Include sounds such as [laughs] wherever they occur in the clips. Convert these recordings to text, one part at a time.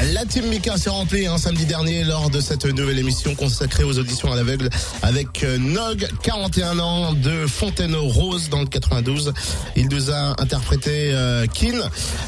La team Mika s'est remplie hein, samedi dernier lors de cette nouvelle émission consacrée aux auditions à l'aveugle avec euh, Nog, 41 ans, de Fontaine-Rose dans le 92. Il nous a interprété euh, Kin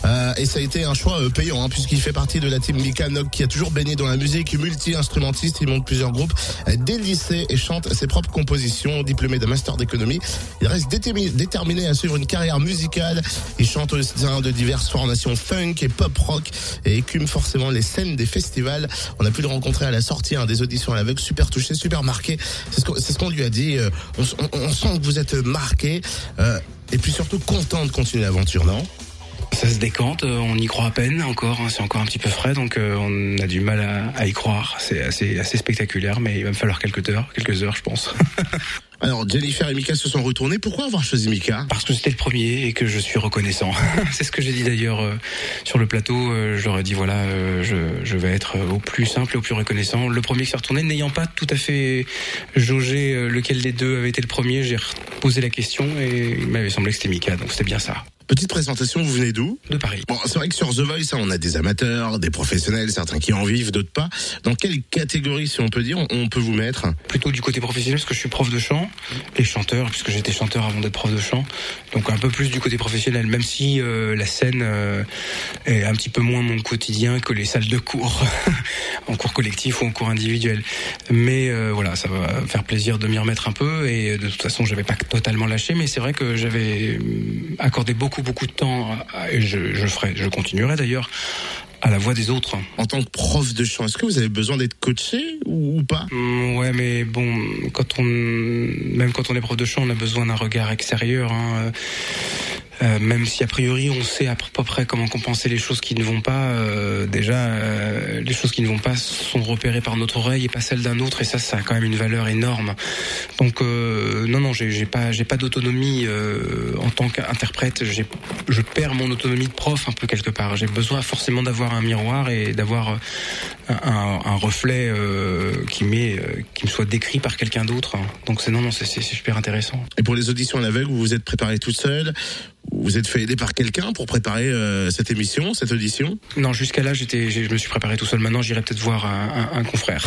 euh, et ça a été un choix euh, payant hein, puisqu'il fait partie de la team Mika Nog qui a toujours baigné dans la musique, multi-instrumentiste. Il monte plusieurs groupes euh, dès le lycée et chante ses propres compositions. Diplômé d'un master d'économie, il reste déterminé, déterminé à suivre une carrière musicale. Il chante au sein de diverses formations funk et pop rock et écume forcément les scènes des festivals. On a pu le rencontrer à la sortie hein, des auditions à l'aveugle, super touché, super marqué. C'est ce qu'on lui a dit. Euh, on, sent que vous êtes marqué euh, et puis surtout content de continuer l'aventure, non? Ça se décante, euh, on y croit à peine encore, hein, c'est encore un petit peu frais, donc euh, on a du mal à, à y croire. C'est assez, assez spectaculaire, mais il va me falloir quelques heures, quelques heures, je pense. [laughs] Alors Jennifer et Mika se sont retournés. Pourquoi avoir choisi Mika? Parce que c'était le premier et que je suis reconnaissant. [laughs] c'est ce que j'ai dit d'ailleurs euh, sur le plateau. je leur ai dit voilà, euh, je, je vais être au plus simple et au plus reconnaissant. Le premier qui s'est retourné, n'ayant pas tout à fait jaugé euh, lequel des deux avait été le premier, j'ai posé la question et il m'avait semblé que c'était Mika, donc c'était bien ça. Petite présentation, vous venez d'où De Paris. Bon, c'est vrai que sur The Voice, hein, on a des amateurs, des professionnels, certains qui en vivent, d'autres pas. Dans quelle catégorie, si on peut dire, on- peut vous mettre plutôt du côté professionnel parce que je suis prof de chant et chanteur puisque j'étais chanteur avant d'être prof de chant donc un peu plus du côté professionnel même si euh, la scène euh, est un petit peu moins mon quotidien que les salles de cours [laughs] en cours collectif ou en cours individuel mais euh, voilà ça va faire plaisir de m'y remettre un peu et de toute façon j'avais pas totalement lâché mais c'est vrai que j'avais accordé beaucoup beaucoup de temps à- et je, je ferai je continuerai d'ailleurs à la voix des autres En tant que prof de chant, est-ce que vous avez besoin d'être coaché ou, ou pas? Mm, Ouais, mais bon, quand on, même quand on est prof de chant, on a besoin d'un regard extérieur. Hein. Euh, euh, même si a priori on sait à peu près comment compenser les choses qui ne vont pas, euh, déjà euh, les choses qui ne vont pas sont repérées par notre oreille et pas celles d'un autre, et ça, ça a quand même une valeur énorme. Donc euh, non, non, j'ai pas, j'ai pas d'autonomie euh, en tant qu'interprète. Je perds mon autonomie de prof un peu quelque part. J'ai besoin forcément d'avoir un miroir et d'avoir un, un- un reflet euh, qui m'est, euh, qui me soit décrit par quelqu'un d'autre. Donc c'est non, non, c'est super intéressant. Et pour les auditions à l'aveugle, vous vous êtes préparé tout seul Vous êtes fait aider par quelqu'un pour préparer euh, cette émission, cette audition Non, jusqu'à là, j'étais, je me suis préparé tout seul. Maintenant, j'irai peut-être voir un, un- un confrère.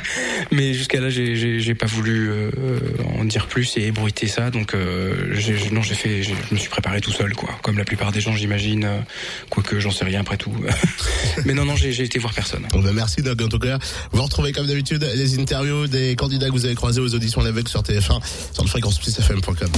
[laughs] Mais jusqu'à là, j'ai- j'ai j'ai pas voulu euh, en dire plus et ébruiter ça. Donc, euh, j'ai- j'ai- non, j'ai fait, j'ai- je me suis préparé tout seul, quoi. Comme la plupart des gens, j'imagine. Quoique, j'en sais rien après tout. [laughs] Mais non, non, j'ai j'ai été voir personne. Bon, ben, Merci Doug, en tout cas. Vous retrouvez comme d'habitude les interviews des candidats que vous avez croisés aux auditions l'aveugle sur TF1, sur le fréquenceplusfm.com.